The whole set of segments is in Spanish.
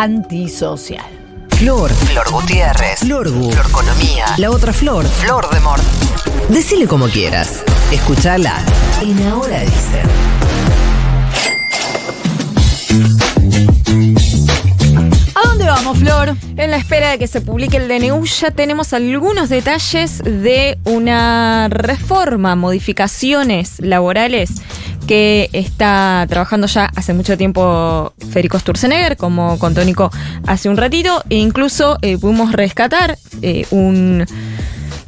antisocial. Flor. Flor Gutiérrez. Florgu. Florconomía. La otra Flor. Flor de Mort. Decile como quieras. Escúchala. En Ahora Dicen. ¿A dónde vamos, Flor? En la espera de que se publique el DNU ya tenemos algunos detalles de una reforma, modificaciones laborales que está trabajando ya hace mucho tiempo Federico Sturzenegger, como contó Nico hace un ratito, e incluso eh, pudimos rescatar eh, un,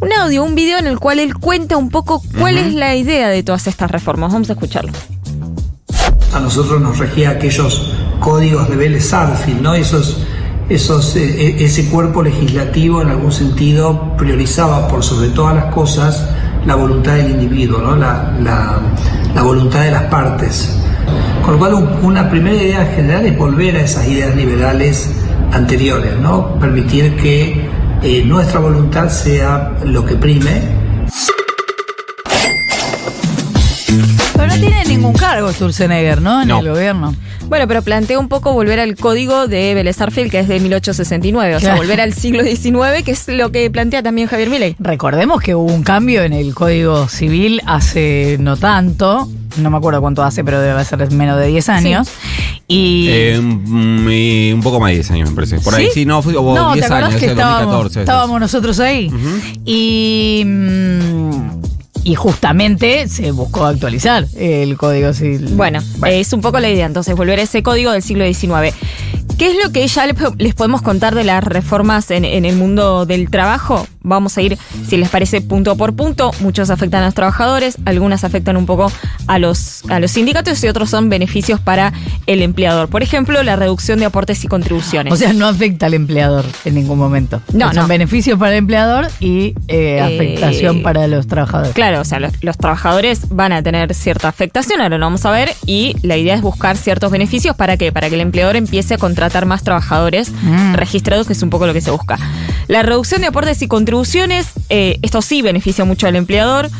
un audio, un video en el cual él cuenta un poco cuál es la idea de todas estas reformas. Vamos a escucharlo. A nosotros nos regía aquellos códigos de Vélez Sarfield, ¿no? Esos, esos, eh, ese cuerpo legislativo en algún sentido priorizaba por sobre todas las cosas la voluntad del individuo, ¿no? la, la, la voluntad de las partes. Con lo cual un- una primera idea general es volver a esas ideas liberales anteriores, ¿no? permitir que eh, nuestra voluntad sea lo que prime no tiene ningún cargo Sturzenegger, ¿no? En No. el gobierno. Bueno, pero plantea un poco volver al código de Vélez Arfield, que es de 1869, o sea, volver al siglo XIX, que es lo que plantea también Javier Milei. Recordemos que hubo un cambio en el Código Civil hace no tanto, no me acuerdo cuánto hace, pero debe ser menos de 10 años. Y Eh, mm, y un poco más de 10 años, me parece. Por ahí ¿Sí? no, fue no, 10 ¿te acordás años, que ese estábamos, 2014. estábamos nosotros ahí? Y mm, y justamente se buscó actualizar el Código Civil. Bueno, eh, es un poco la idea, entonces, volver a ese código del siglo XIX. ¿Qué es lo que ya le- les podemos contar de las reformas en, en el mundo del trabajo? Vamos a ir, si les parece, punto por punto. Muchos afectan a los trabajadores, algunas afectan un poco a los, a los sindicatos y otros son beneficios para el empleador. Por ejemplo, la reducción de aportes y contribuciones. O sea, no afecta al empleador en ningún momento. No, Son no. beneficios para el empleador y eh, afectación para los trabajadores. Claro, o sea, los, los trabajadores van a tener cierta afectación, ahora lo vamos a ver, y la idea es buscar ciertos beneficios para que para que el empleador empiece a contratar más trabajadores Mm. registrados, que es un poco lo que se busca. La reducción de aportes y contribuciones, eh, esto sí beneficia mucho al empleador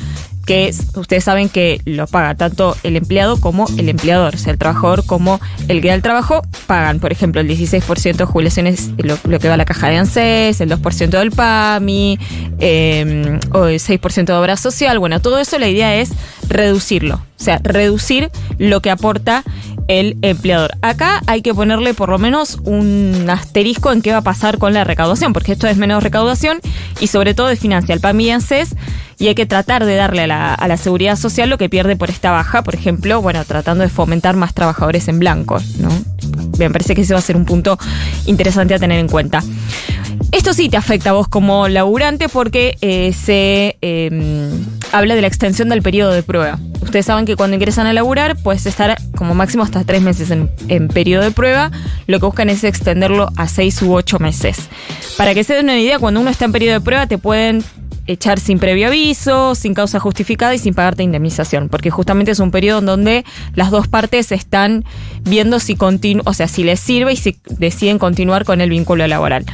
que es- ustedes saben que lo paga tanto el empleado como el empleador, o sea, el trabajador como el que da el trabajo, pagan, por ejemplo, el 16% de jubilaciones, lo, que va a la caja de ANSES, el 2% del PAMI, eh, o el 6% de obra social, bueno, todo eso la idea es reducirlo, o sea, reducir lo que aporta el empleador. Acá hay que ponerle por lo menos un asterisco en qué va a pasar con la recaudación, porque esto es menos recaudación y sobre todo financia el PAMI y ANSES y hay que tratar de darle a la, seguridad social lo que pierde por esta baja, por ejemplo, bueno, tratando de fomentar más trabajadores en blanco. Me parece que ese va a ser un punto interesante a tener en cuenta. Esto sí te afecta a vos como laburante porque eh, se eh, habla de la extensión del periodo de prueba. Ustedes saben que cuando ingresan a laburar puedes estar como máximo hasta tres meses en, en periodo de prueba. Lo que buscan es extenderlo a seis u ocho meses. Para que se den una idea, cuando uno está en periodo de prueba te pueden echar sin previo aviso, sin causa justificada y sin pagarte indemnización, porque justamente es un periodo en donde las dos partes están viendo si continu o sea, si les sirve y si deciden continuar con el vínculo laboral.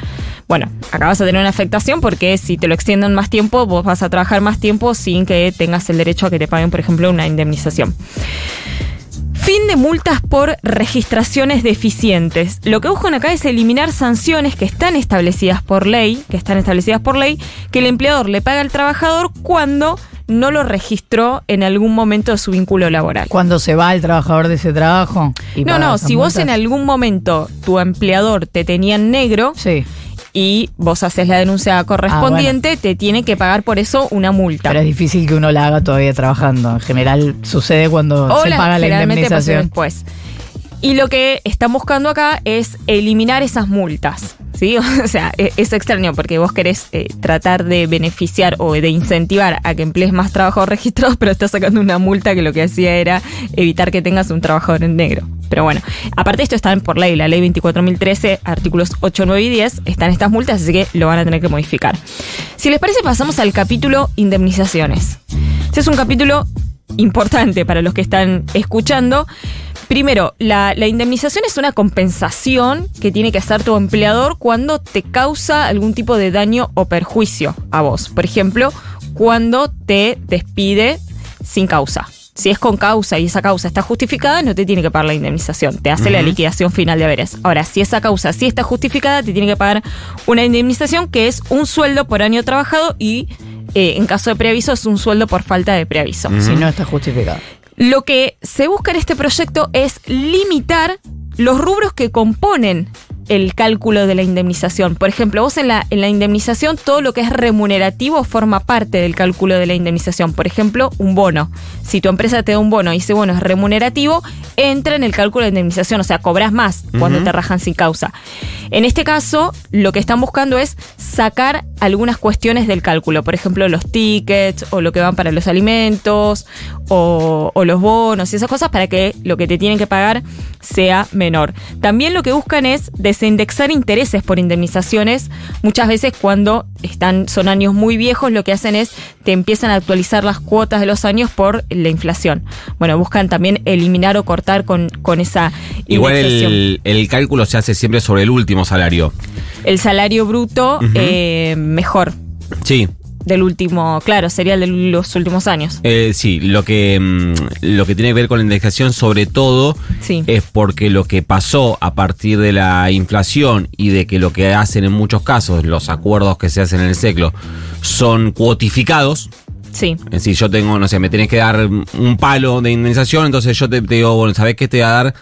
Bueno, acá vas a tener una afectación porque si te lo extienden más tiempo, vos vas a trabajar más tiempo sin que tengas el derecho a que te paguen, por ejemplo, una indemnización. Fin de multas por registraciones deficientes. Lo que buscan acá es eliminar sanciones que están establecidas por ley, que están establecidas por ley, que el empleador le paga al trabajador cuando no lo registró en algún momento de su vínculo laboral. Cuando se va el trabajador de ese trabajo. y No, no, si vos en algún momento tu empleador te tenía en negro Sí, y vos haces la denuncia correspondiente, te tiene que pagar por eso una multa. pero es difícil que uno la haga todavía trabajando. En general sucede cuando O se la- paga la indemnización. después. Y lo que están buscando acá es eliminar esas multas. ¿Sí? O sea, e- es extraño porque vos querés eh, tratar de beneficiar o de incentivar a que emplees más trabajadores registrados, pero estás sacando una multa que lo que hacía era evitar que tengas un trabajador en negro. Pero bueno, aparte esto está por ley, la ley 24.013, artículos 8, 9 y 10, están estas multas, así que lo van a tener que modificar. Si les parece, pasamos al capítulo indemnizaciones. Este es un capítulo importante para los que están escuchando. Primero, la, la indemnización es una compensación que tiene que hacer tu empleador cuando te causa algún tipo de daño o perjuicio a vos. Por ejemplo, cuando te despide sin causa. Si es con causa y esa causa está justificada, no te tiene que pagar la indemnización, te hace la liquidación final de haberes. Ahora, si esa causa sí está justificada, te tiene que pagar una indemnización que es un sueldo por año trabajado y eh, en caso de preaviso es un sueldo por falta de preaviso. Si no está justificado. Lo que se busca en este proyecto es limitar los rubros que componen el cálculo de la indemnización. Por ejemplo, vos en la, en la indemnización todo lo que es remunerativo forma parte del cálculo de la indemnización. Por ejemplo, un bono. Si tu empresa te da un bono y ese bono es remunerativo, entra en el cálculo de indemnización, o sea, cobras más cuando te rajan sin causa. En este caso, lo que están buscando es sacar algunas cuestiones del cálculo, por ejemplo, los tickets o lo que van para los alimentos o, los bonos y esas cosas para que lo que te tienen que pagar sea menor. También lo que buscan es desindexar intereses por indemnizaciones. Muchas veces cuando están, son años muy viejos, lo que hacen es te empiezan a actualizar las cuotas de los años por la inflación. Bueno, buscan también eliminar o cortar con, con esa Igual el, el cálculo se hace siempre sobre el último salario. El salario bruto eh, mejor Sí. Del último, claro, sería el de los últimos años. Eh, sí, lo que, mm, lo que tiene que ver con la indexación sobre todo Sí. es porque lo que pasó a partir de la inflación y de que lo que hacen en muchos casos, los acuerdos que se hacen en el seclo, son cuotificados. Sí. Es decir, yo tengo, no sé, me tenés que dar un palo de indemnización, entonces yo te, te digo, bueno, ¿sabés qué? Te voy a dar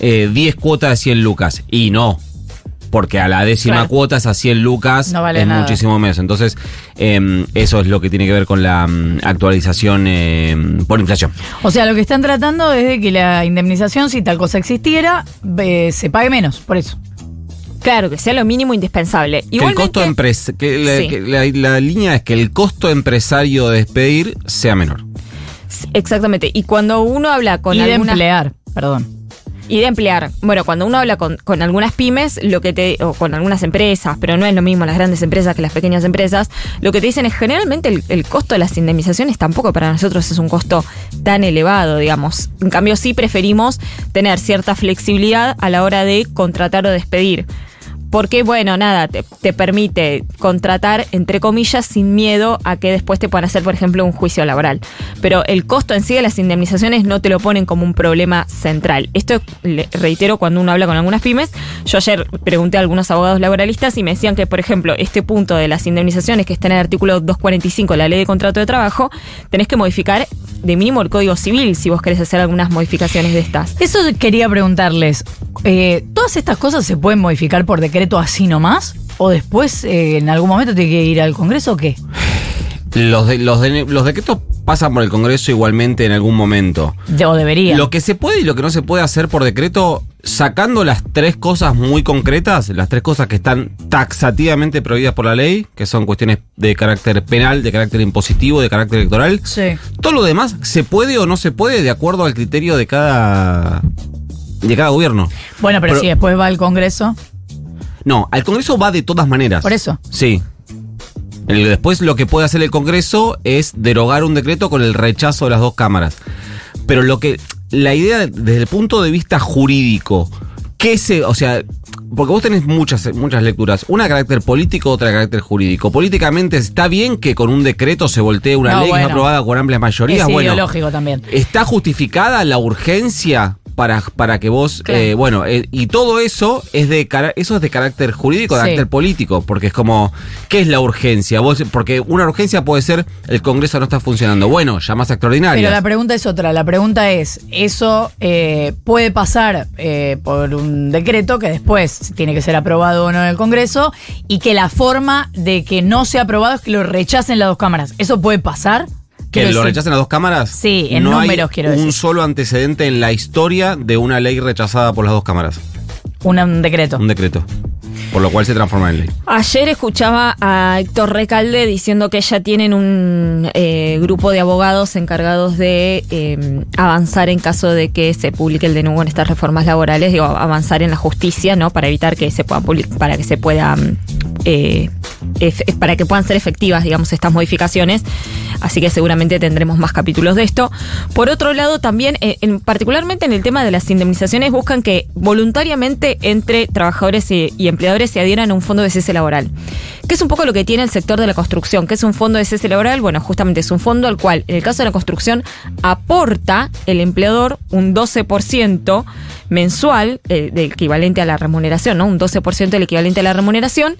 eh, 10 cuotas de 100 lucas. Y no. Porque a la décima Claro. cuota es a 100 lucas No vale es nada. muchísimo menos. Entonces, eh, eso es lo que tiene que ver con la mm, actualización eh, por inflación. O sea, lo que están tratando es de que la indemnización, si tal cosa existiera, eh, se pague menos, por eso. Claro, que sea lo mínimo indispensable. Que el costo empres- que la, Sí. que la- la línea es que el costo empresario de despedir sea menor. Exactamente. Y cuando uno habla con y de algunas emplear, perdón. Y de emplear, bueno, cuando uno habla con, con algunas pymes, lo que te o con algunas empresas, pero no es lo mismo las grandes empresas que las pequeñas empresas, lo que te dicen es generalmente el, el costo de las indemnizaciones tampoco para nosotros es un costo tan elevado, digamos. En cambio, sí preferimos tener cierta flexibilidad a la hora de contratar o despedir. Porque, bueno, nada, te, te permite contratar, entre comillas, sin miedo a que después te puedan hacer, por ejemplo, un juicio laboral. Pero el costo en sí de las indemnizaciones no te lo ponen como un problema central. Esto, reitero, cuando uno habla con algunas pymes, yo ayer pregunté a algunos abogados laboralistas y me decían que, por ejemplo, este punto de las indemnizaciones que está en el artículo 245 de la ley de contrato de trabajo, tenés que modificar de mínimo el código civil si vos querés hacer algunas modificaciones de estas. Eso quería preguntarles. eh, ¿Todas estas cosas se pueden modificar por decreto así nomás? ¿O después eh, en algún momento tiene que ir al Congreso o qué? Los, de- los, de- los decretos pasan por el Congreso igualmente en algún momento. O debería. Lo que se puede y lo que no se puede hacer por decreto, sacando las tres cosas muy concretas, las tres cosas que están taxativamente prohibidas por la ley, que son cuestiones de carácter penal, de carácter impositivo, de carácter electoral. Sí. Todo lo demás se puede o no se puede de acuerdo al criterio de cada de cada gobierno. Bueno, pero, Pero- si después va al Congreso. No, al Congreso va de todas maneras. Por eso. Sí. El- después lo que puede hacer el Congreso es derogar un decreto con el rechazo de las dos cámaras. Pero lo que. La idea desde el punto de vista jurídico, ¿qué se. O sea. Porque vos tenés muchas, muchas lecturas. Una de carácter político, otra de carácter jurídico. Políticamente está bien que con un decreto se voltee una No, ley que bueno. es aprobada con amplias mayorías. Es bueno, ideológico también. ¿Está justificada la urgencia para, para que vos, Claro. eh, bueno, eh, y todo eso es de eso es de carácter jurídico, de Sí. carácter político, porque es como, ¿qué es la urgencia? Vos, porque una urgencia puede ser el Congreso no está funcionando. Bueno, llamas extraordinarias. Pero la pregunta es otra. La pregunta es, ¿eso eh, puede pasar eh, por un decreto que después tiene que ser aprobado o no en el Congreso y que la forma de que no sea aprobado es que lo rechacen las dos cámaras? ¿Eso puede pasar? ¿Que lo rechacen las dos cámaras? Sí, en no números, hay quiero un decir. solo antecedente en la historia de una ley rechazada por las dos cámaras. un decreto. Un decreto. Por lo cual se transforma en ley. Ayer escuchaba a Héctor Recalde diciendo que ya tienen un eh, grupo de abogados encargados de eh, avanzar en caso de que se publique el de nuevo en estas reformas laborales, digo, avanzar en la justicia, ¿no? Para evitar que se pueda para que se pueda mm, eh, para que puedan ser efectivas, digamos, estas modificaciones. Así que seguramente tendremos más capítulos de esto. Por otro lado, también, eh, en, particularmente en el tema de las indemnizaciones, buscan que voluntariamente entre trabajadores y, empleadores se adhieran a un fondo de cese laboral. Que es un poco lo que tiene el sector de la construcción. que es un fondo de cese laboral? Bueno, justamente es un fondo al cual, en el caso de la construcción, aporta el empleador un 12% mensual, eh, del equivalente a la remuneración, ¿no? Un 12% del equivalente a la remuneración.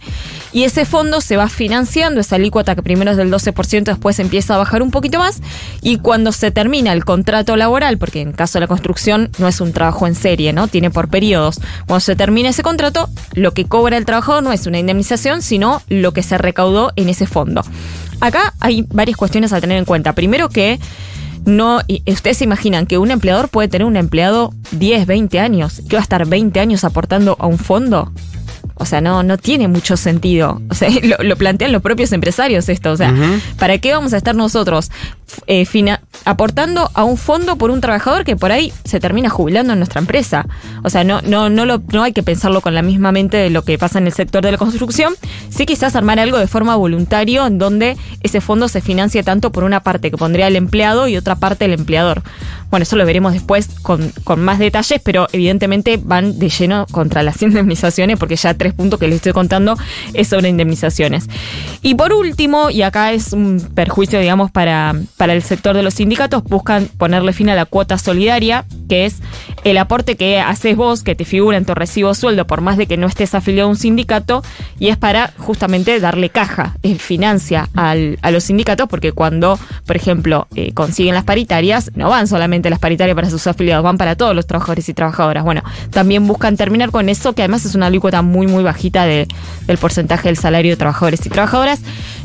Y ese fondo se va financiando, esa alícuota que primero es del 12%, después empieza a bajar un poquito más. Y cuando se termina el contrato laboral, porque en caso de la construcción no es un trabajo en serie, ¿no? Tiene por periodos. Cuando se termina ese contrato, lo que cobra el trabajador no es una indemnización, sino lo que se recaudó en ese fondo. Acá hay varias cuestiones a tener en cuenta. Primero que no, ustedes se imaginan que un empleador puede tener un empleado 10, 20 años, que va a estar 20 años aportando a un fondo. O sea, no, no tiene mucho sentido. O sea, lo, plantean los propios empresarios esto. O sea, ¿para qué vamos a estar nosotros eh, aportando a un fondo por un trabajador que por ahí se termina jubilando en nuestra empresa? O sea, no, no, no, no hay que pensarlo con la misma mente de lo que pasa en el sector de la construcción. Sí quizás armar algo de forma voluntaria en donde ese fondo se financie tanto por una parte que pondría el empleado y otra parte el empleador. Bueno, eso lo veremos después con, con más detalles, pero evidentemente van de lleno contra las indemnizaciones porque ya tres puntos que les estoy contando es sobre indemnizaciones. Y por último, y acá es un perjuicio, digamos, para, para el sector de los sindicatos, buscan ponerle fin a la cuota solidaria, que es el aporte que haces vos, que te figura en tu recibo sueldo, por más de que no estés afiliado a un sindicato, y es para justamente darle caja, eh, financia al, a los sindicatos, porque cuando, por ejemplo, eh, consiguen las paritarias, no van solamente las paritarias para sus afiliados, van para todos los trabajadores y trabajadoras. Bueno, también buscan terminar con eso, que además es una alícuota muy, muy bajita de, del porcentaje del salario de trabajadores y trabajadoras,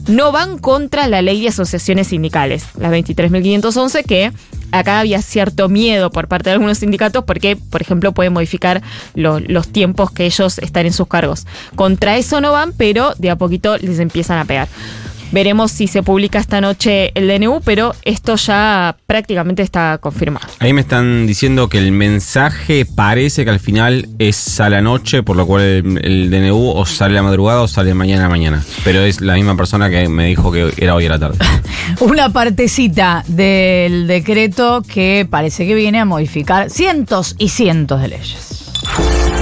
no van contra la ley de asociaciones sindicales, la 23.511, que acá había cierto miedo por parte de algunos sindicatos porque, por ejemplo, puede modificar los tiempos que ellos están en sus cargos. Contra eso no van, pero de a poquito les empiezan a pegar. Veremos si se publica esta noche el DNU, pero esto ya prácticamente está confirmado. Ahí me están diciendo que el mensaje parece que al final es a la noche, por lo cual el, DNU o sale a la madrugada o sale mañana a mañana. Pero es la misma persona que me dijo que era hoy a la tarde. Una partecita del decreto que parece que viene a modificar cientos y cientos de leyes.